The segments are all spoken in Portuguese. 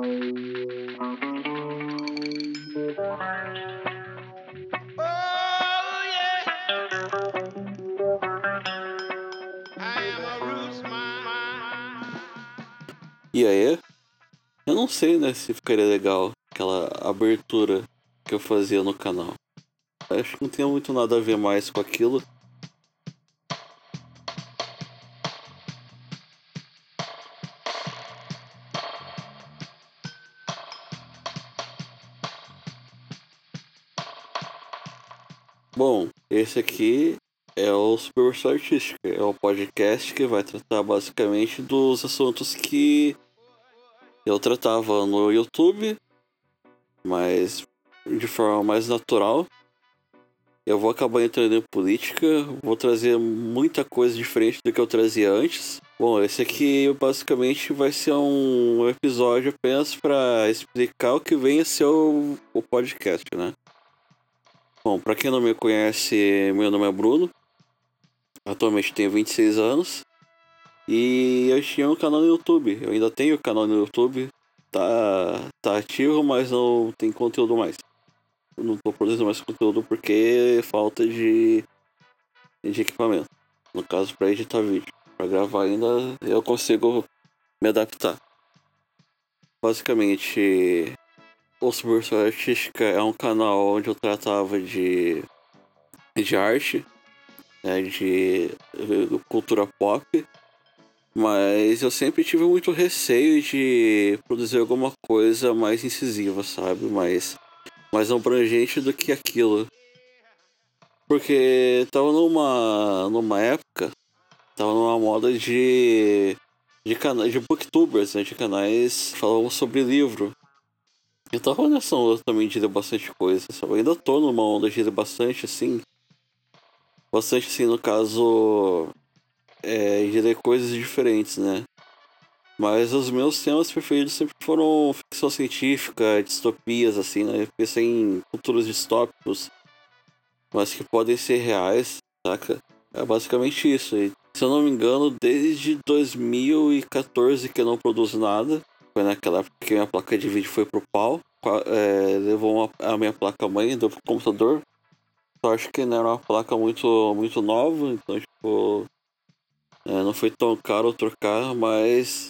E aí, eu não sei, né, se ficaria legal aquela abertura que eu fazia no canal. Acho que não tem muito nada a ver mais com aquilo. Esse aqui é o Superversão Artística. É o podcast que vai tratar basicamente dos assuntos que eu tratava no YouTube, mas de forma mais natural. Eu vou acabar entrando em política, vou trazer muita coisa diferente do que eu trazia antes. Bom, esse aqui basicamente vai ser um episódio apenas para explicar o que vem a ser o, o podcast, né? Bom, para quem não me conhece, meu nome é Bruno. Atualmente tenho 26 anos. E eu tinha um canal no YouTube. Eu ainda tenho canal no YouTube. Tá, tá ativo, mas não tem conteúdo mais. Eu não tô produzindo mais conteúdo porque falta de, de equipamento. No caso, para editar vídeo. Para gravar ainda eu consigo me adaptar. Basicamente, o Subversão Artística é um canal onde eu tratava de, de arte, né, de cultura pop, mas eu sempre tive muito receio de produzir alguma coisa mais incisiva, sabe? Mais, mais abrangente do que aquilo. Porque tava numa, numa época, tava numa moda de, de canais de booktubers, né? De canais que falavam sobre livro. Eu tava nessa onda também de ler bastante coisa? Eu ainda tô numa onda de ler bastante, assim. Bastante, assim, no caso. É, de ler coisas diferentes, né? Mas os meus temas preferidos sempre foram ficção científica, distopias, assim, né? Eu pensei em futuros distópicos, mas que podem ser reais, saca? É basicamente isso. E, se eu não me engano, desde 2014 que eu não produzo nada. Foi naquela época que minha placa de vídeo foi pro pau. É, levou uma, a minha placa mãe do computador. Eu acho que não era uma placa muito, muito nova, então tipo. É, não foi tão caro trocar, mas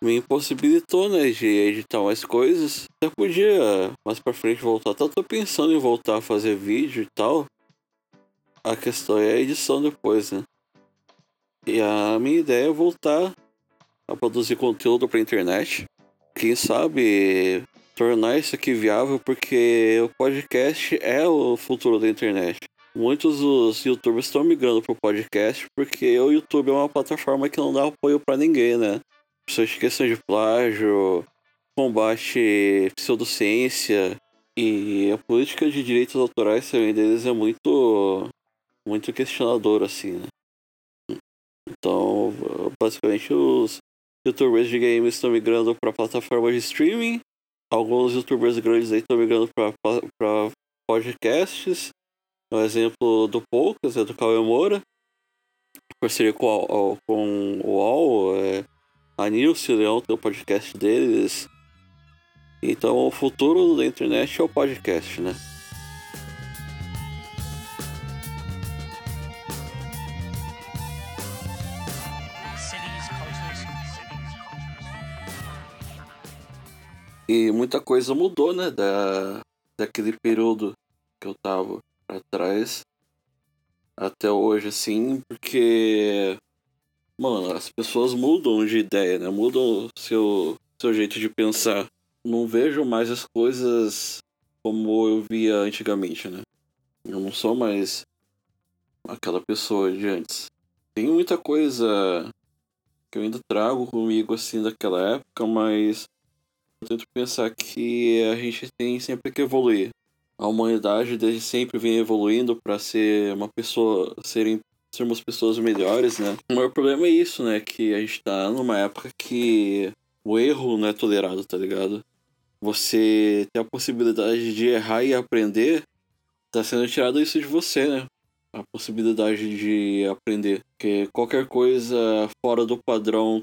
me impossibilitou, né, de editar mais coisas. Até podia mais pra frente voltar. Até tô pensando em voltar a fazer vídeo e tal. A questão é a edição depois, né? E a minha ideia é voltar a produzir conteúdo para internet. Quem sabe tornar isso aqui viável, porque o podcast é o futuro da internet. Muitos dos youtubers estão migrando pro podcast porque o YouTube é uma plataforma que não dá apoio para ninguém, né? Pessoas questão de plágio, combate pseudociência e a política de direitos autorais também deles é muito muito questionador assim, né? Então, basicamente os youtubers de games estão migrando para plataformas de streaming. Alguns youtubers grandes aí estão migrando para podcasts. Um exemplo do Poucas é do Cauê Moura. Parceria com, com o UOL, é, a Nilce Leão tem o podcast deles. Então o futuro da internet é o podcast, né? E muita coisa mudou, né? Da, daquele período que eu tava pra trás até hoje, assim, porque. Mano, as pessoas mudam de ideia, né? Mudam seu, seu jeito de pensar. Não vejo mais as coisas como eu via antigamente, né? Eu não sou mais aquela pessoa de antes. Tem muita coisa que eu ainda trago comigo, assim, daquela época, mas eu tento pensar que a gente tem sempre que evoluir. A humanidade desde sempre vem evoluindo para ser uma pessoa, serem, sermos pessoas melhores, né? O maior problema é isso, né? Que a gente tá numa época que o erro não é tolerado, tá ligado? Você ter a possibilidade de errar e aprender, tá sendo tirado isso de você, né? A possibilidade de aprender. Porque qualquer coisa fora do padrão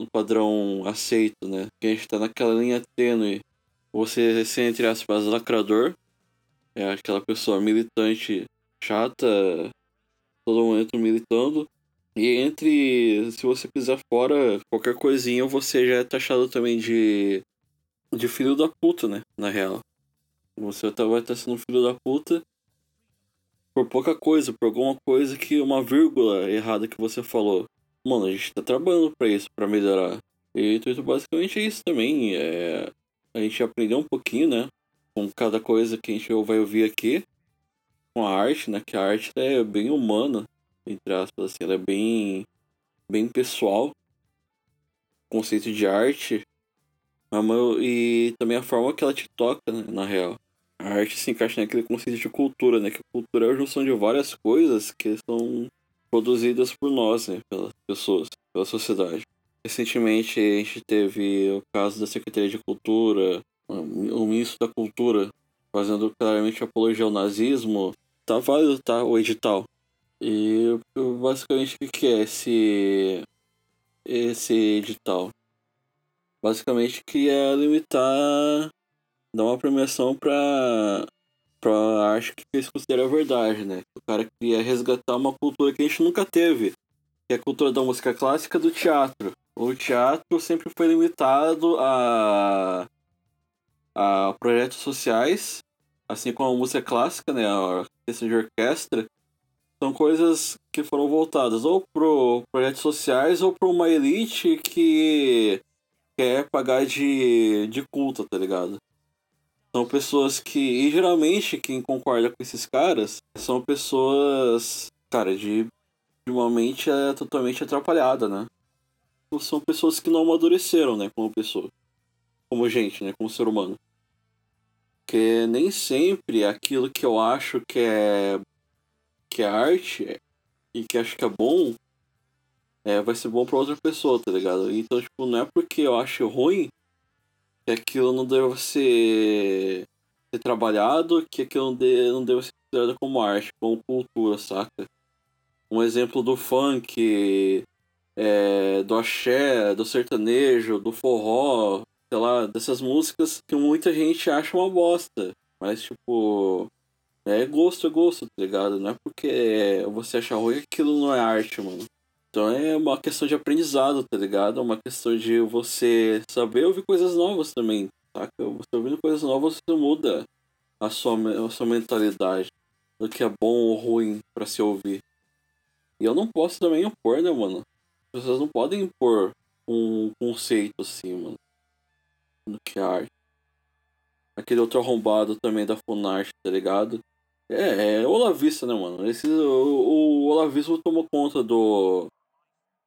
no padrão aceito, né? Que a gente tá naquela linha tênue. Você ser, entre aspas, lacrador, é aquela pessoa militante chata, todo momento militando. E entre, se você pisar fora qualquer coisinha, você já é taxado também de, de filho da puta, né? Na real. Você tá, vai estar sendo filho da puta por pouca coisa, por alguma coisa que uma vírgula errada que você falou. Mano, a gente tá trabalhando para isso, para melhorar. E então, basicamente é isso também. É... A gente aprendeu um pouquinho, né? Com cada coisa que a gente vai ouvir aqui. Com a arte, né? Que a arte é bem humana, entre aspas, assim, ela é bem, bem pessoal. O conceito de arte. E também a forma que ela te toca, né, na real a arte se encaixa naquele conceito de cultura, né? Que cultura é a junção de várias coisas que são produzidas por nós, né? Pelas pessoas, pela sociedade. Recentemente a gente teve o caso da Secretaria de Cultura, o ministro da Cultura, fazendo claramente apologia ao nazismo. Tá válido, tá? O edital. E basicamente o que é esse, esse edital? Basicamente que é limitar dá uma premiação pra, pra arte que eles consideram a verdade, né? O cara queria resgatar uma cultura que a gente nunca teve, que é a cultura da música clássica do teatro. O teatro sempre foi limitado a, a projetos sociais, assim como a música clássica, né? A questão de orquestra, são coisas que foram voltadas ou para projetos sociais ou para uma elite que quer pagar de, de culto, tá ligado? São pessoas que. E geralmente quem concorda com esses caras são pessoas. Cara, de, de uma mente é totalmente atrapalhada, né? São pessoas que não amadureceram, né? Como pessoa. Como gente, né? Como ser humano. Porque nem sempre aquilo que eu acho que é. que é arte e que acho que é bom. É, vai ser bom pra outra pessoa, tá ligado? Então, tipo, não é porque eu acho ruim que aquilo não deve ser, ser trabalhado, que aquilo não deve, não deve ser considerado como arte, como cultura, saca? Um exemplo do funk, é, do axé, do sertanejo, do forró, sei lá, dessas músicas que muita gente acha uma bosta. Mas, tipo, é gosto, é gosto, tá ligado? Não é porque você acha ruim que aquilo não é arte, mano. Então é uma questão de aprendizado, tá ligado? É uma questão de você saber ouvir coisas novas também, saca? Você ouvindo coisas novas, você muda a sua, a sua mentalidade do que é bom ou ruim para se ouvir. E eu não posso também impor, né, mano? As pessoas não podem impor um conceito assim, mano. Do que é arte. Aquele outro arrombado também da Funarte, tá ligado? É, é Olavista, né, mano? Esse, o, o Olavismo tomou conta do,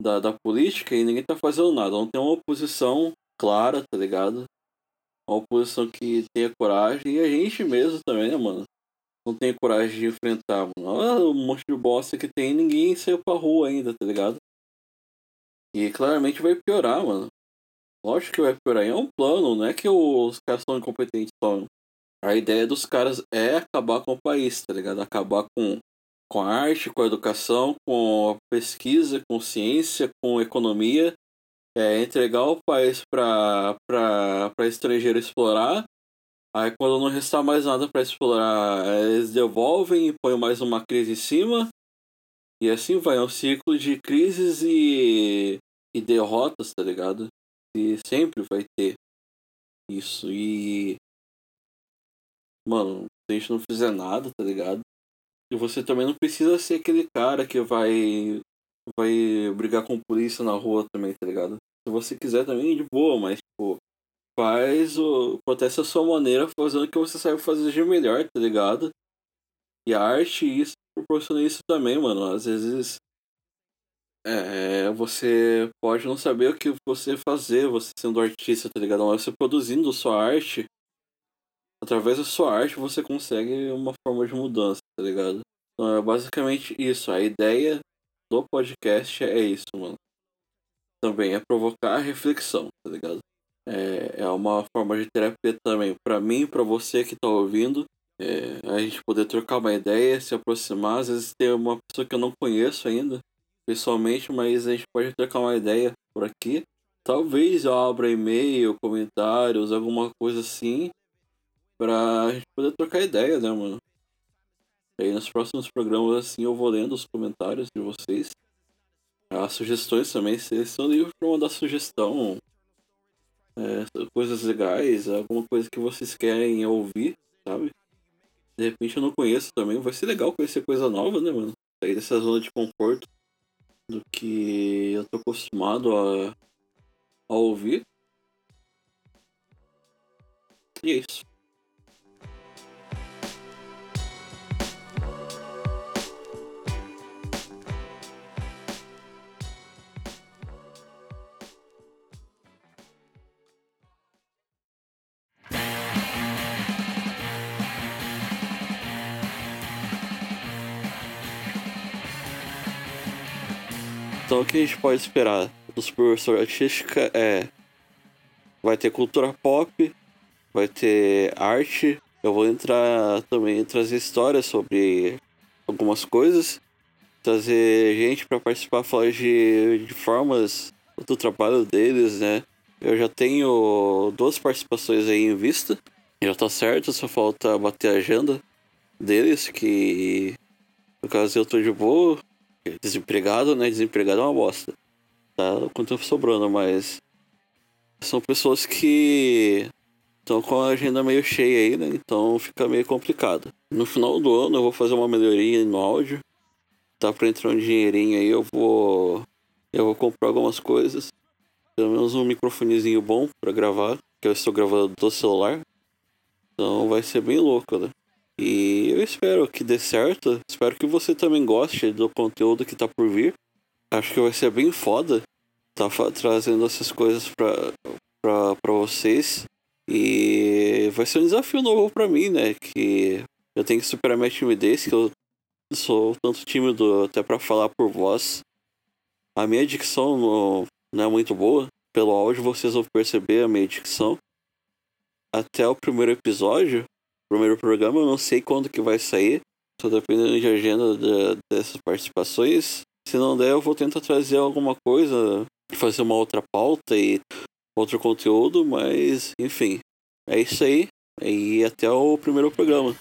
da, da política e ninguém tá fazendo nada. Não tem uma oposição clara, tá ligado? Uma oposição que tenha coragem. E a gente mesmo também, né, mano? Não tem coragem de enfrentar, mano. Olha o monte de bosta que tem ninguém saiu pra rua ainda, tá ligado? E claramente vai piorar, mano. Lógico que vai piorar. É um plano, não é que os caras são incompetentes só. A ideia dos caras é acabar com o país, tá ligado? Acabar com com a arte, com a educação, com a pesquisa, com ciência, com economia, é, entregar o país para estrangeiro explorar. Aí quando não restar mais nada para explorar, eles devolvem e põem mais uma crise em cima. E assim vai, é um ciclo de crises e, e derrotas, tá ligado? E sempre vai ter isso. E. Mano, se a gente não fizer nada, tá ligado? E você também não precisa ser aquele cara que vai vai brigar com polícia na rua também, tá ligado? Se você quiser também, de boa, mas, tipo, faz o. Acontece a sua maneira, fazendo o que você sabe fazer de melhor, tá ligado? E a arte, isso, proporciona isso também, mano. Às vezes. É, você pode não saber o que você fazer, você sendo artista, tá ligado? Mas você produzindo sua arte, através da sua arte você consegue uma forma de mudança, tá ligado? Então é basicamente isso. A ideia do podcast é isso, mano. Também é provocar reflexão, tá ligado? É, é uma forma de terapia também para mim, para você que tá ouvindo. É, a gente poder trocar uma ideia, se aproximar. Às vezes tem uma pessoa que eu não conheço ainda, pessoalmente, mas a gente pode trocar uma ideia por aqui. talvez eu abra e-mail, comentários, alguma coisa assim, pra gente poder trocar ideia, né, mano? Aí nos próximos programas, assim, eu vou lendo os comentários de vocês. As sugestões também, vocês estão livres pra mandar sugestão. É, coisas legais, alguma coisa que vocês querem ouvir, sabe? De repente eu não conheço também. Vai ser legal conhecer coisa nova, né, mano? Sair dessa zona de conforto do que eu tô acostumado a, a ouvir. E é isso. Então o que a gente pode esperar dos professores artística é. Vai ter cultura pop, vai ter arte. Eu vou entrar também trazer histórias sobre algumas coisas, trazer gente para participar, falar de, de formas do trabalho deles, né? Eu já tenho duas participações aí em vista. Já tá certo, só falta bater a agenda deles, que no caso eu tô de boa. Desempregado, né? Desempregado é uma bosta. Tá com tempo sobrando, mas. São pessoas que estão com a agenda meio cheia aí, né? Então fica meio complicado. No final do ano eu vou fazer uma melhoria no áudio. Tá pra entrar um dinheirinho aí, eu vou. Eu vou comprar algumas coisas. Pelo menos um microfonezinho bom para gravar. Que eu estou gravando do celular. Então vai ser bem louco, né? E eu espero que dê certo. Espero que você também goste do conteúdo que tá por vir. Acho que vai ser bem foda tá trazendo essas coisas pra, pra, pra vocês. E vai ser um desafio novo pra mim, né? Que eu tenho que superar minha timidez, que eu sou tanto tímido até para falar por voz. A minha dicção não, não é muito boa. Pelo áudio vocês vão perceber a minha dicção. Até o primeiro episódio, primeiro programa, eu não sei quando que vai sair. Só dependendo de agenda de, dessas participações. Se não der, eu vou tentar trazer alguma coisa, fazer uma outra pauta e outro conteúdo, mas enfim. É isso aí. E até o primeiro programa.